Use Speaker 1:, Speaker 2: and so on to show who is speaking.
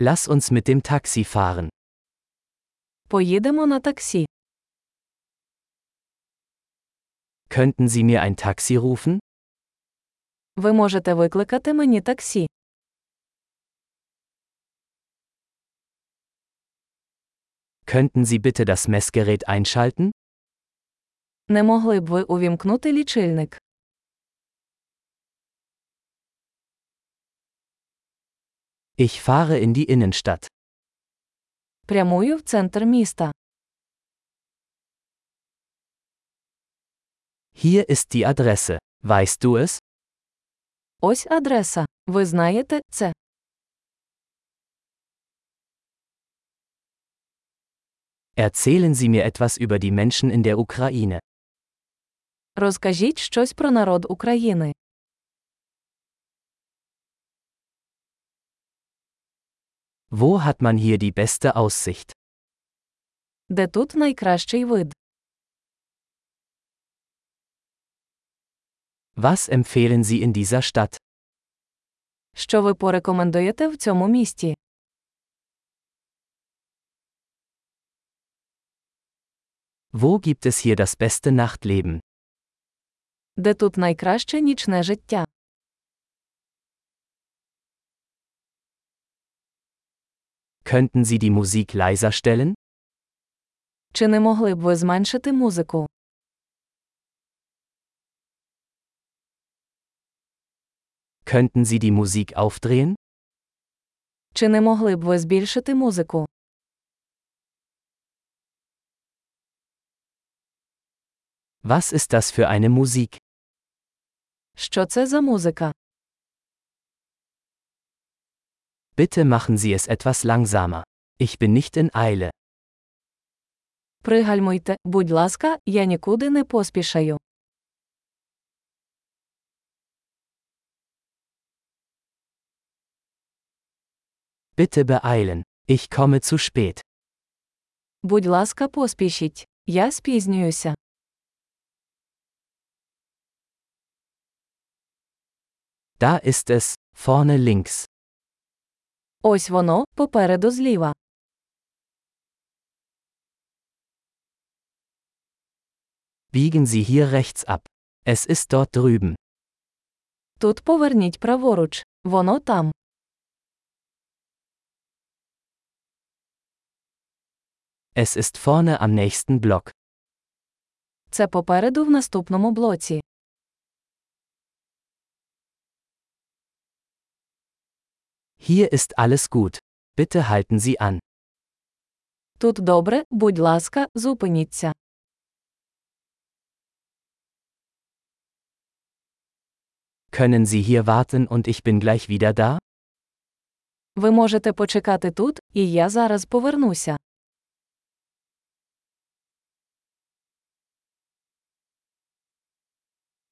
Speaker 1: Lass uns mit dem Taxi fahren.
Speaker 2: Поїдемо на таксі.
Speaker 1: Könnten Sie mir ein Taxi rufen?
Speaker 2: Ви можете викликати мені таксі.
Speaker 1: Könnten Sie bitte das Messgerät einschalten?
Speaker 2: Не могли б ви увімкнути лічильник?
Speaker 1: Ich fahre in die Innenstadt.
Speaker 2: Прямую в центр міста.
Speaker 1: Hier ist die Adresse. Weißt du es?
Speaker 2: Ось адреса. Ви знаєте це.
Speaker 1: Erzählen Sie mir etwas über die Menschen in der Ukraine.
Speaker 2: Розкажіть щось про народ України.
Speaker 1: Wo hat man hier die beste Aussicht?
Speaker 2: Де тут найкращий вид?
Speaker 1: Was empfehlen Sie in dieser Stadt?
Speaker 2: Що ви порекомендуєте в цьому місті?
Speaker 1: Wo gibt es hier das beste Nachtleben?
Speaker 2: Де тут найкраще нічне життя?
Speaker 1: Könnten Sie die Musik leiser stellen?
Speaker 2: Чи не могли б ви зменшити музику?
Speaker 1: Könnten Sie die Musik aufdrehen?
Speaker 2: Чи не могли б ви збільшити музику?
Speaker 1: Was ist das für eine Musik?
Speaker 2: Що це за музика?
Speaker 1: Bitte machen Sie es etwas langsamer. Ich bin nicht in Eile.
Speaker 2: Пригальмуйте, будь ласка, я нікуди не поспішаю.
Speaker 1: Bitte beeilen. Ich komme zu spät.
Speaker 2: Будь ласка, поспішіть. Я спізнююся.
Speaker 1: Da ist es, vorne links.
Speaker 2: Ось воно, попереду зліва.
Speaker 1: Biegen Sie hier rechts ab. Es ist dort drüben.
Speaker 2: Тут поверніть праворуч. Воно там.
Speaker 1: Es ist vorne am nächsten Block.
Speaker 2: Це попереду в наступному блоці.
Speaker 1: Hier ist alles gut. Bitte halten Sie an.
Speaker 2: Тут добре, будь ласка, зупиніться.
Speaker 1: Können Sie hier warten und ich bin gleich wieder da?
Speaker 2: Ви можете почекати тут, і я зараз повернуся.